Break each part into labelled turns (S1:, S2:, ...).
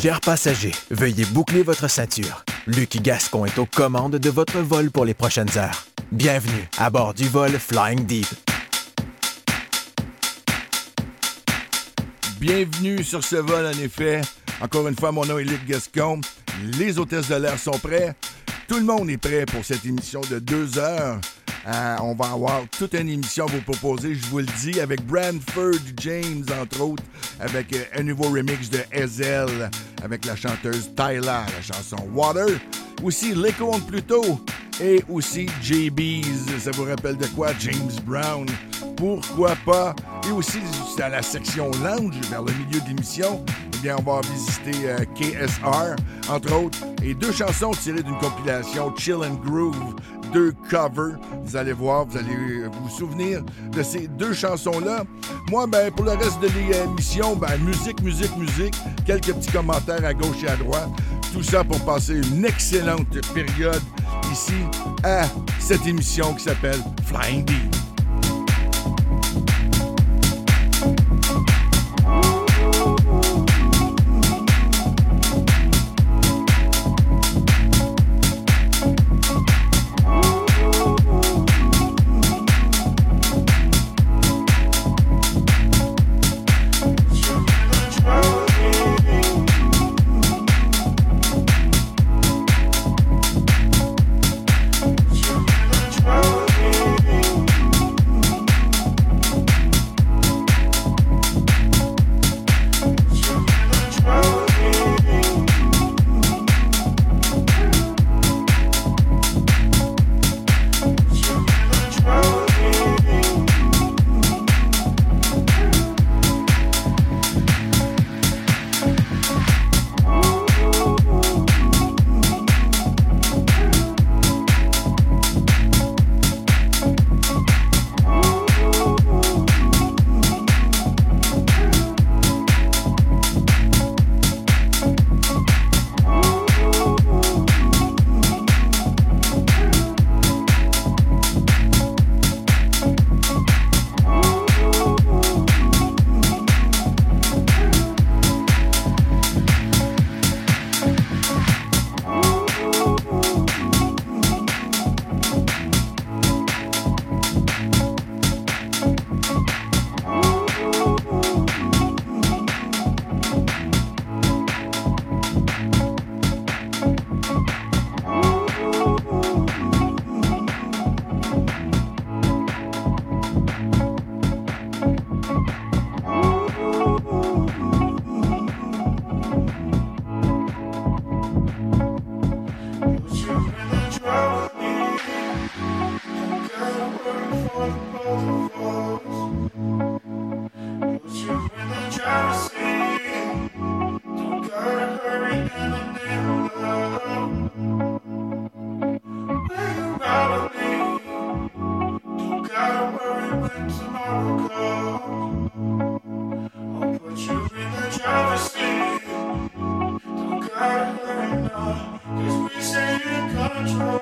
S1: Chers passagers, veuillez boucler votre ceinture. Luc Gascon est aux commandes de votre vol pour les prochaines heures. Bienvenue à bord du vol Flying Deep.
S2: Bienvenue sur ce vol, en effet. Encore une fois, mon nom est Luc Gascon. Les hôtesses de l'air sont prêts. Tout le monde est prêt pour cette émission de deux heures. Euh, on va avoir toute une émission à vous proposer, je vous le dis, avec Brandford James, entre autres, avec euh, un nouveau remix de Ezel, avec la chanteuse Tyler, la chanson Water. Aussi Lico Pluto et aussi JB's. Ça vous rappelle de quoi? James Brown. Pourquoi pas? Et aussi, dans la section lounge, vers le milieu de l'émission, eh bien, on va visiter euh, KSR, entre autres, et deux chansons tirées d'une compilation Chill and Groove deux covers. Vous allez voir, vous allez vous souvenir de ces deux chansons-là. Moi, ben, pour le reste de l'émission, ben, musique, musique, musique, quelques petits commentaires à gauche et à droite. Tout ça pour passer une excellente période ici à cette émission qui s'appelle Flying Deep. control.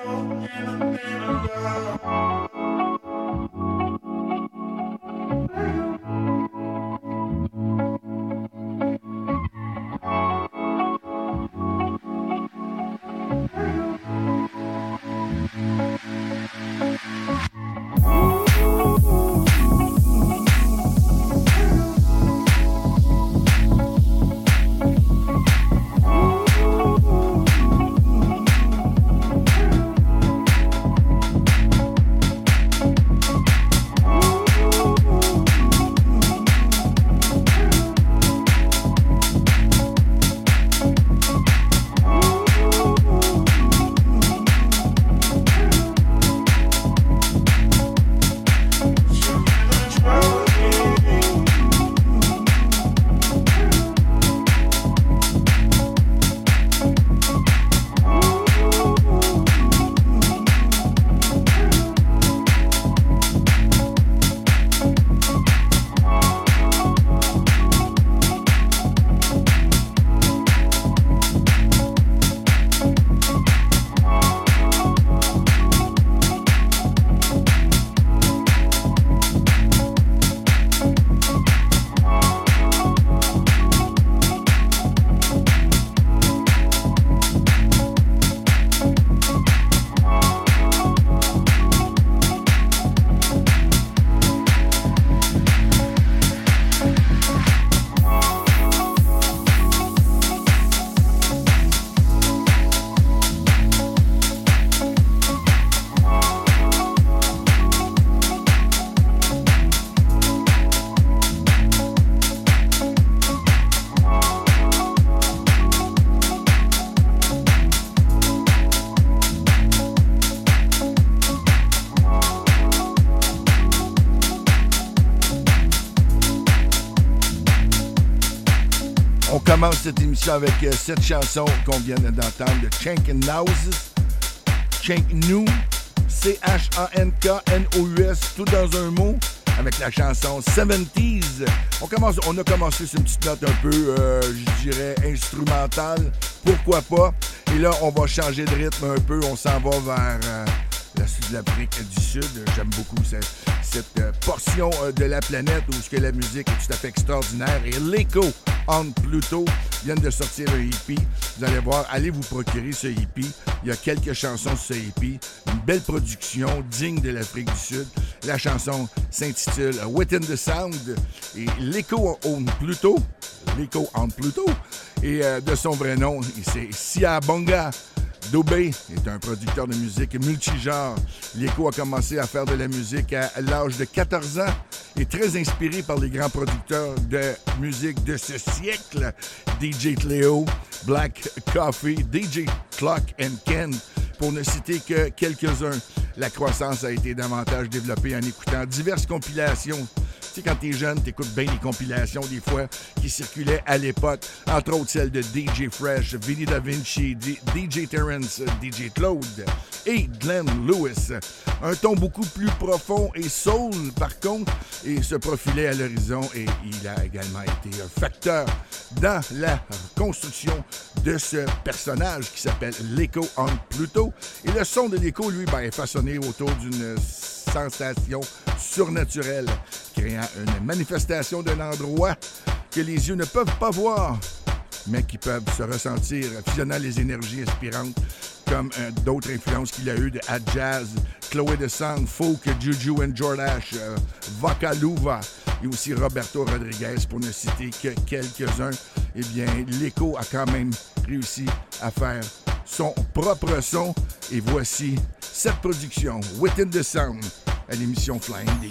S2: Cette émission avec euh, cette chanson qu'on vient d'entendre de Chank. Chank New, C-H-A-N-K-N-O-U-S, tout dans un mot, avec la chanson 70s. On, commence, on a commencé sur une petite note un peu, euh, je dirais, instrumentale. Pourquoi pas? Et là, on va changer de rythme un peu. On s'en va vers euh, la de l'Afrique du Sud. J'aime beaucoup cette, cette euh, portion euh, de la planète où ce que la musique est tout à fait extraordinaire. Et l'écho on Pluto viennent de sortir un hippie. Vous allez voir, allez vous procurer ce hippie. Il y a quelques chansons sur ce hippie. Une belle production digne de l'Afrique du Sud. La chanson s'intitule Within the Sound. Et l'écho on Pluto, l'écho on Pluto, et euh, de son vrai nom, c'est Sia Bonga. Dobé est un producteur de musique multigenre. Lieko a commencé à faire de la musique à l'âge de 14 ans et très inspiré par les grands producteurs de musique de ce siècle. DJ Cleo, Black Coffee, DJ Clock and Ken, pour ne citer que quelques-uns. La croissance a été davantage développée en écoutant diverses compilations tu sais, quand t'es jeune, t'écoutes bien les compilations des fois qui circulaient à l'époque, entre autres celles de DJ Fresh, Vinny Da Vinci, DJ Terrence, DJ Claude et Glenn Lewis. Un ton beaucoup plus profond et soul, par contre, et se profilait à l'horizon et il a également été un facteur dans la construction de ce personnage qui s'appelle l'Echo on Pluto. Et le son de l'écho, lui, ben, est façonné autour d'une sensation surnaturelle, créant une manifestation d'un endroit que les yeux ne peuvent pas voir, mais qui peuvent se ressentir, fusionnant les énergies inspirantes comme euh, d'autres influences qu'il a eues de Ad Jazz, Chloé de Sang, Folk, Juju and Jordash, euh, et aussi Roberto Rodriguez, pour ne citer que quelques-uns. Eh bien, l'écho a quand même réussi à faire son propre son. Et voici cette production, Within the Sound, à l'émission Flying D.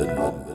S3: the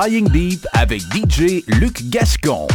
S3: Flying Deep avec DJ Luc Gascon.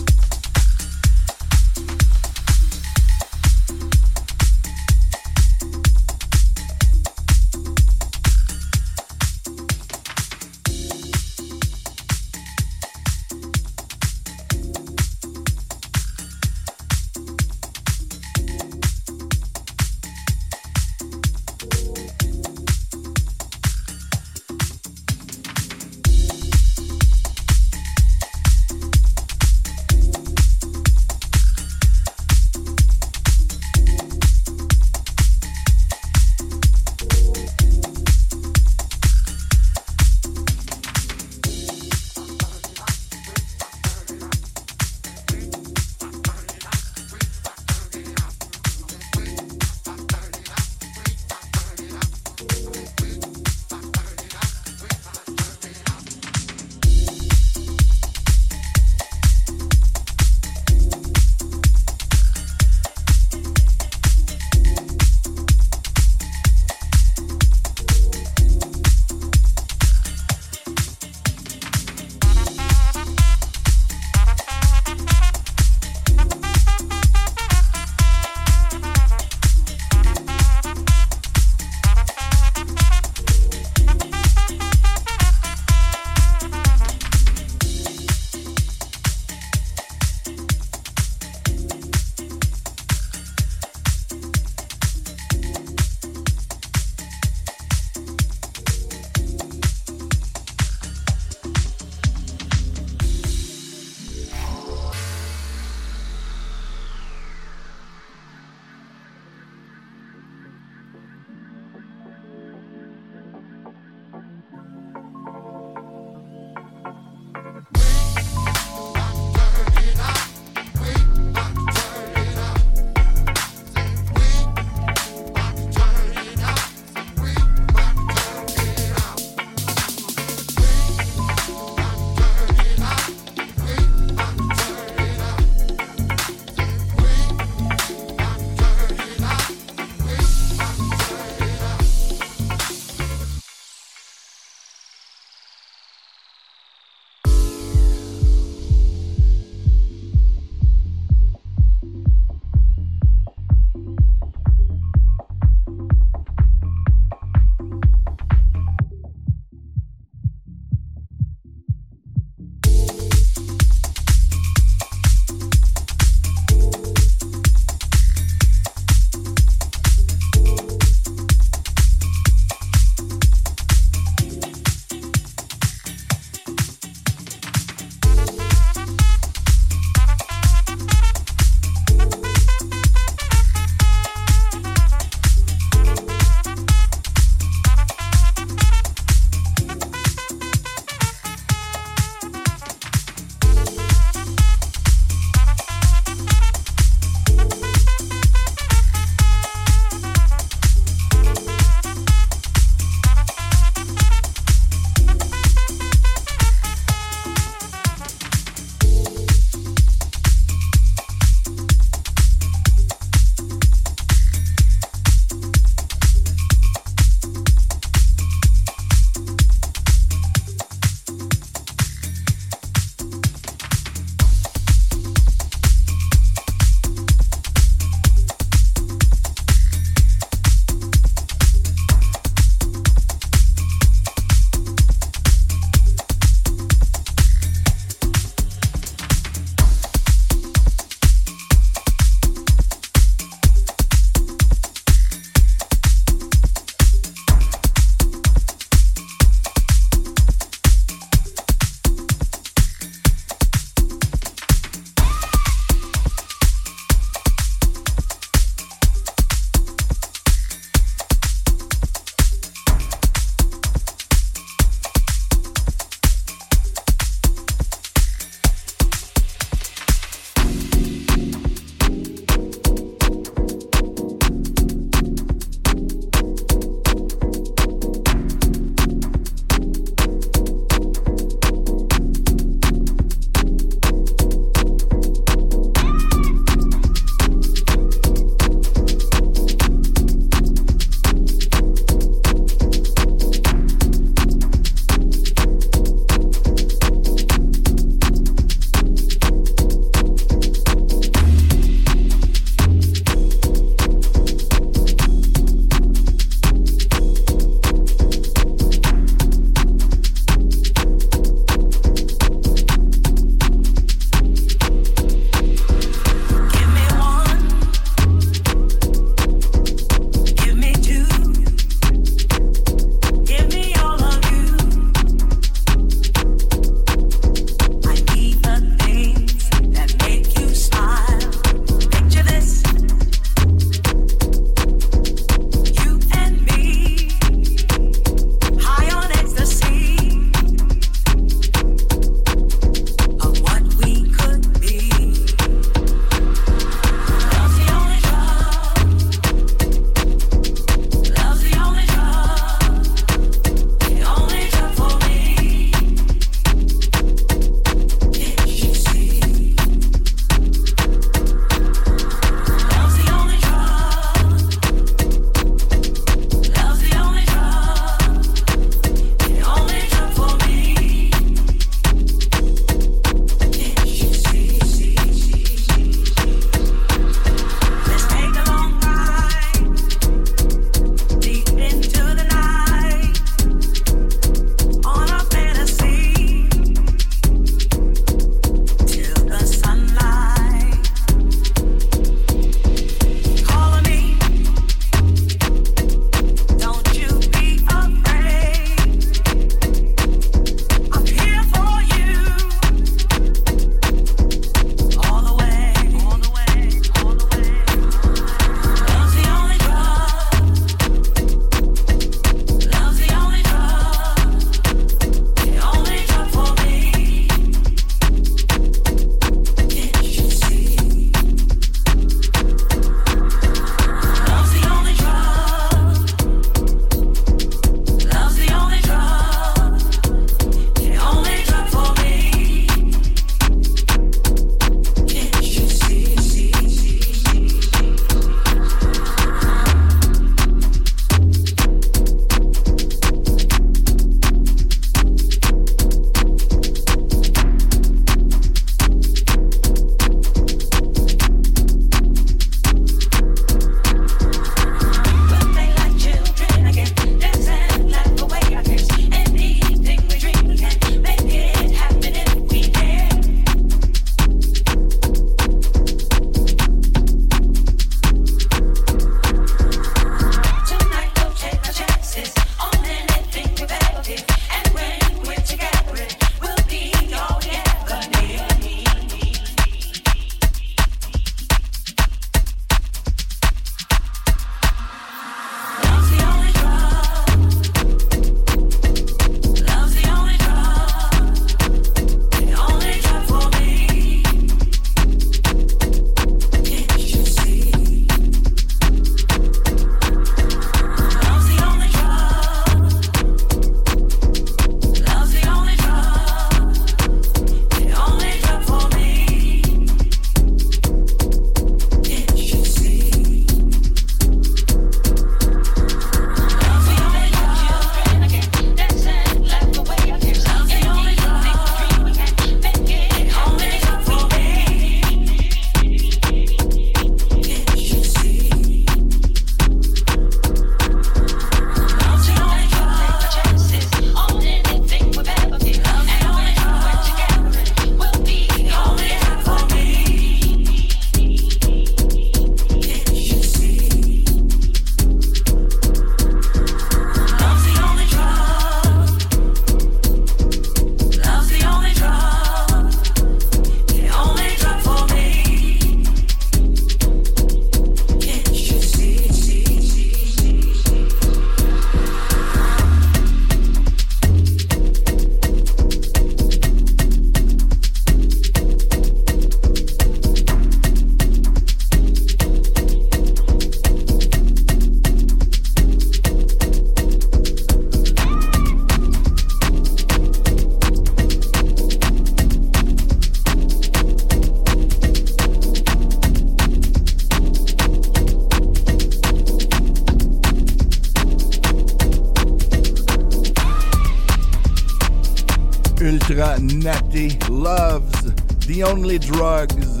S2: The only drugs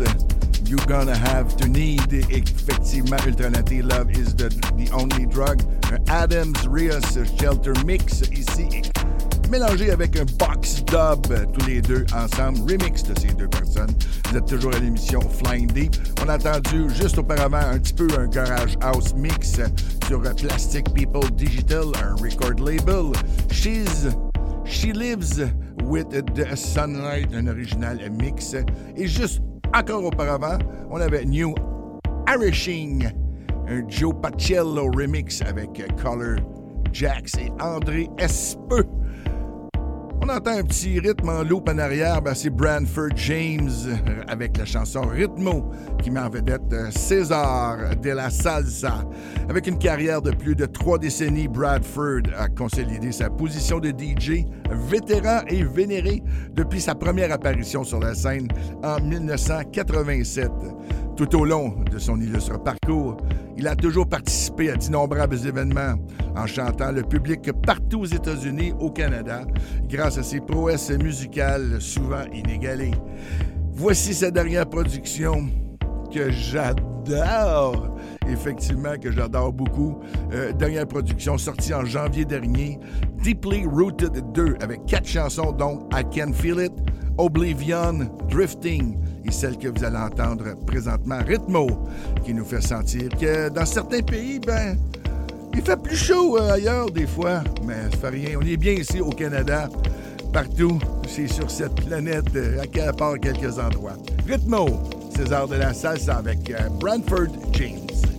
S2: you're gonna have to need. Effectivement, Natty Love is the, the only drug. Adams Rios Shelter Mix ici, mélangé avec un box dub, tous les deux ensemble, remix de ces deux personnes. Vous êtes toujours à l'émission Flying Deep. On a entendu juste auparavant un petit peu un garage house mix sur Plastic People Digital, un record label. She's She Lives with the Sunlight, un original mix. Et juste encore auparavant, on avait New Irishing, un Joe Pacello remix avec Color Jax et André Espeux. Entend un petit rythme en loop en arrière, ben c'est Branford James avec la chanson Ritmo qui met en vedette euh, César de la Salsa. Avec une carrière de plus de trois décennies, Bradford a consolidé sa position de DJ vétéran et vénéré depuis sa première apparition sur la scène en 1987. Tout au long de son illustre parcours, il a toujours participé à d'innombrables événements en chantant le public partout aux États-Unis, au Canada, grâce à ses prouesses musicales souvent inégalées. Voici sa dernière production que j'adore, effectivement, que j'adore beaucoup. Euh, dernière production sortie en janvier dernier, Deeply Rooted 2, avec quatre chansons, dont I Can Feel It, Oblivion, Drifting, et celle que vous allez entendre présentement, Rhythmo, qui nous fait sentir que dans certains pays, ben, il fait plus chaud euh, ailleurs des fois, mais ça fait rien. On est bien ici au Canada, partout, c'est sur cette planète, euh, à part quelques endroits. Rhythmo, César de la salsa avec euh, James.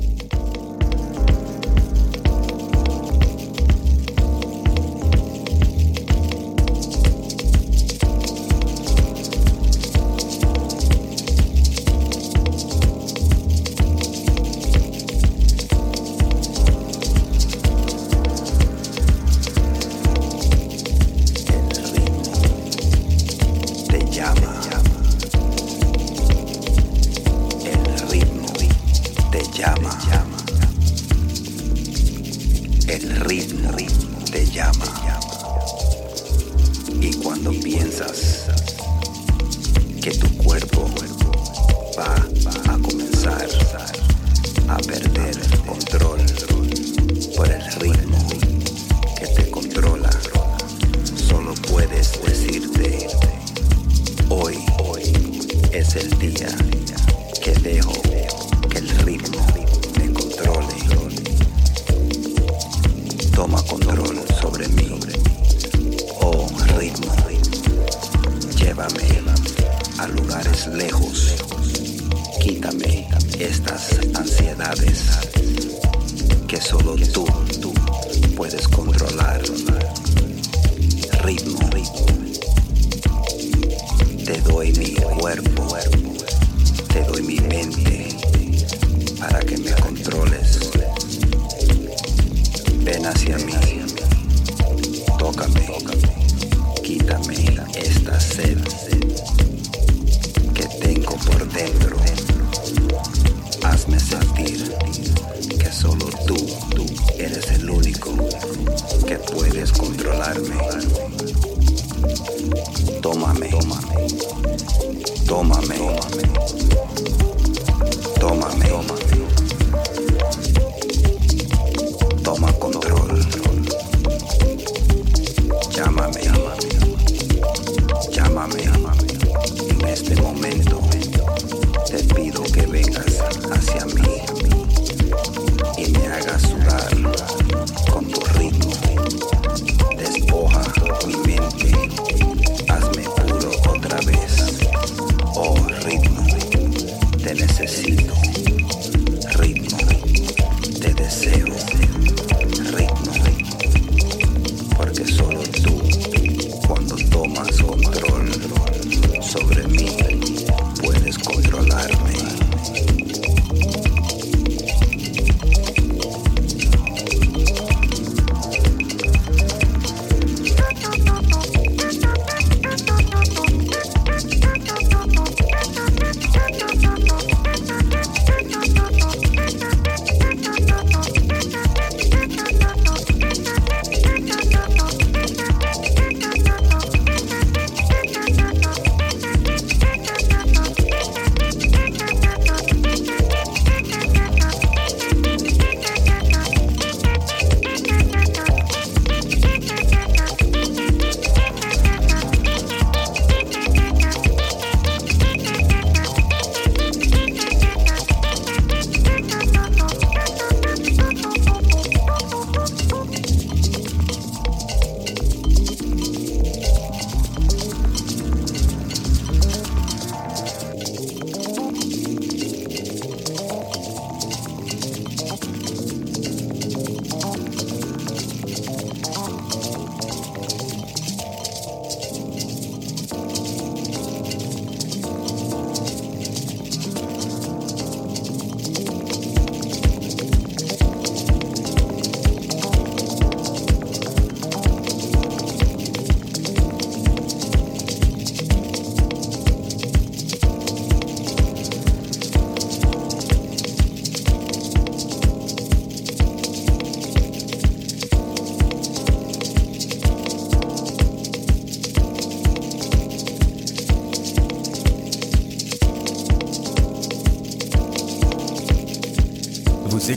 S4: solo tú puedes controlar. Ritmo. ritmo. Te doy mi cuerpo, te doy mi mente para que me controles. Ven hacia mí, tócame, quítame esta sed que tengo por dentro. Hazme sentir solo tú, tú eres el único que puedes controlarme. Tómame, tómame, tómame. tómame.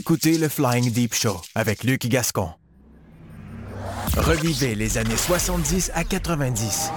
S1: Écoutez le Flying Deep Show avec Luc Gascon. Revivez les années 70 à 90.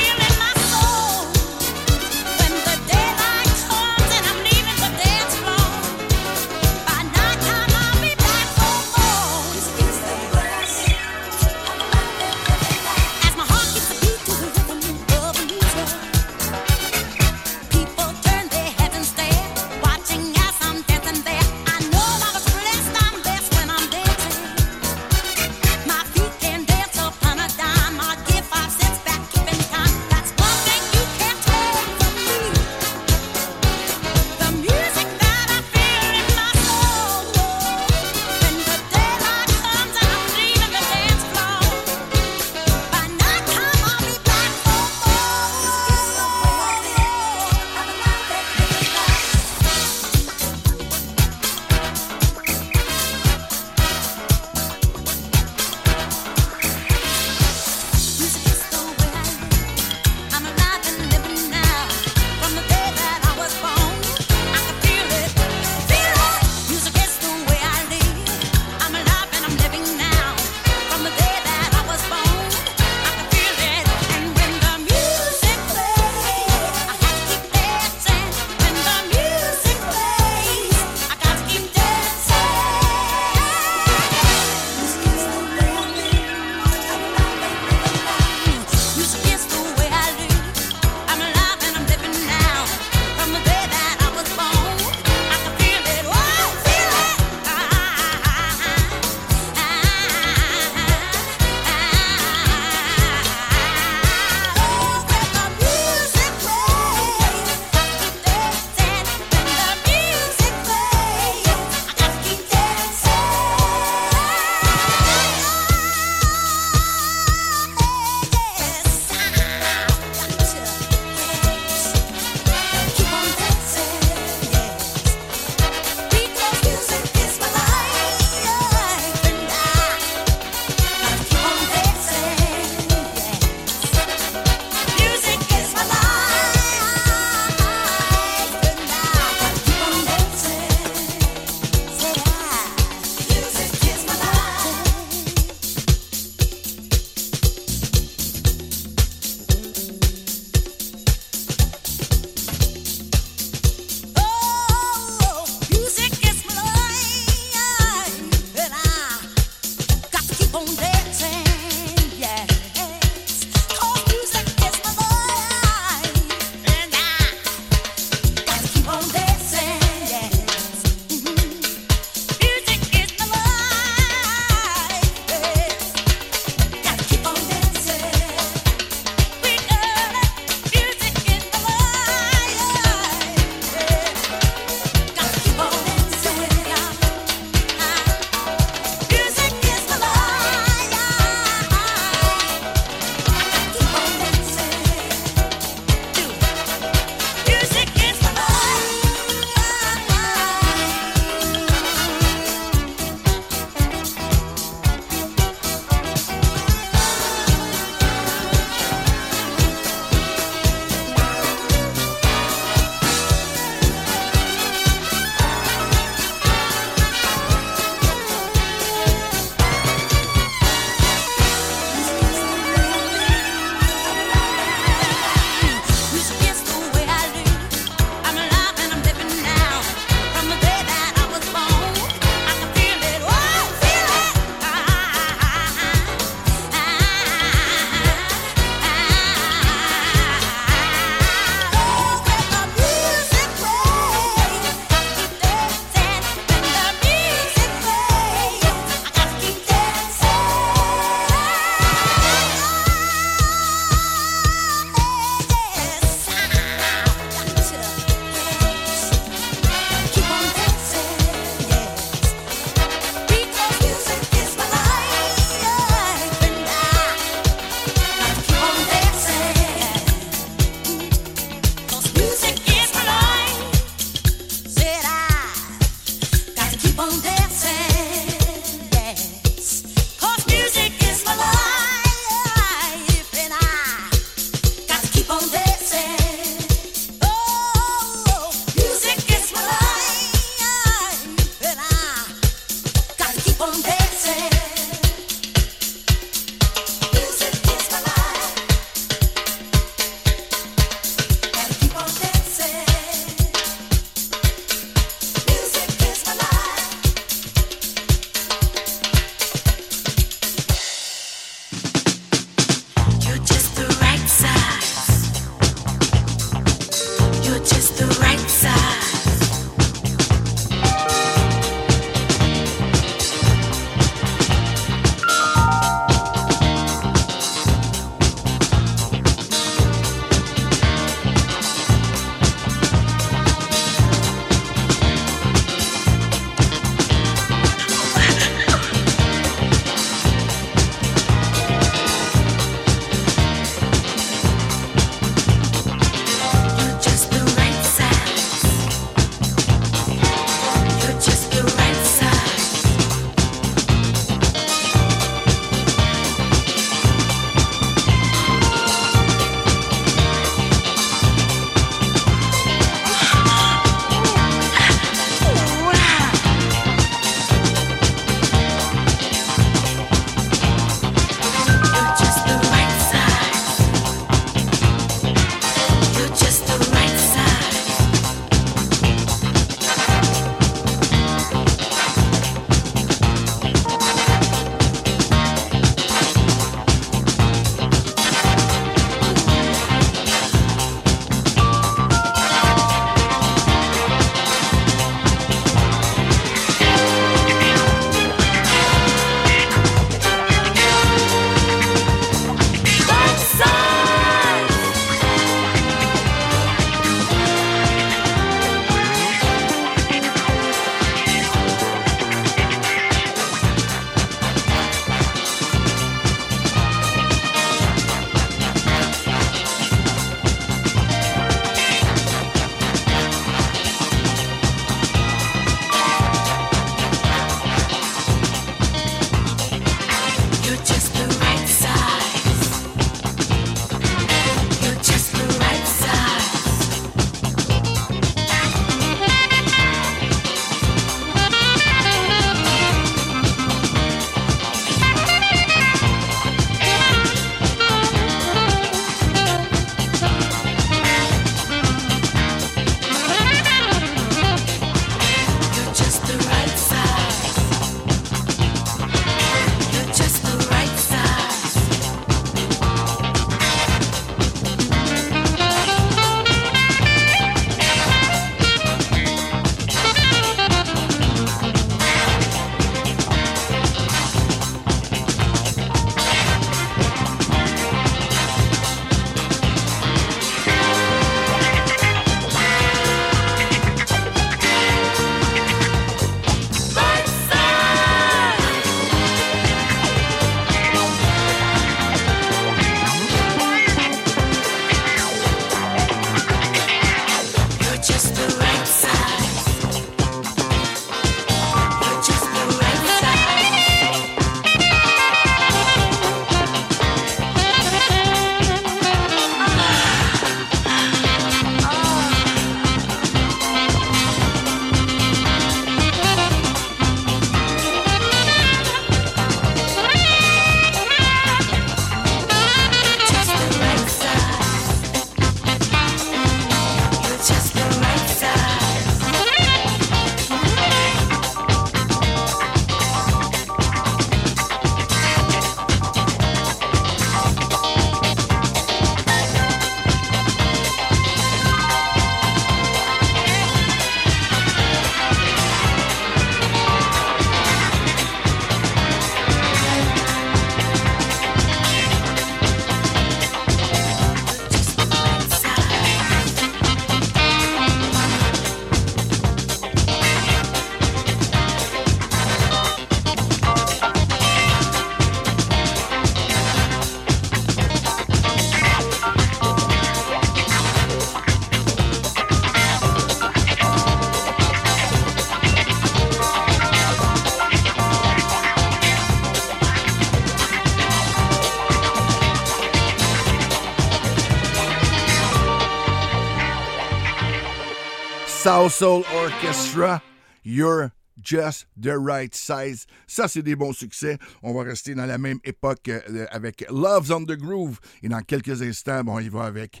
S2: Soul Orchestra, You're Just the Right Size. Ça, c'est des bons succès. On va rester dans la même époque euh, avec Love's on the Groove. Et dans quelques instants, bon, il va avec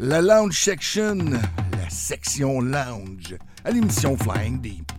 S2: la Lounge Section, la section Lounge, à l'émission Flying Deep.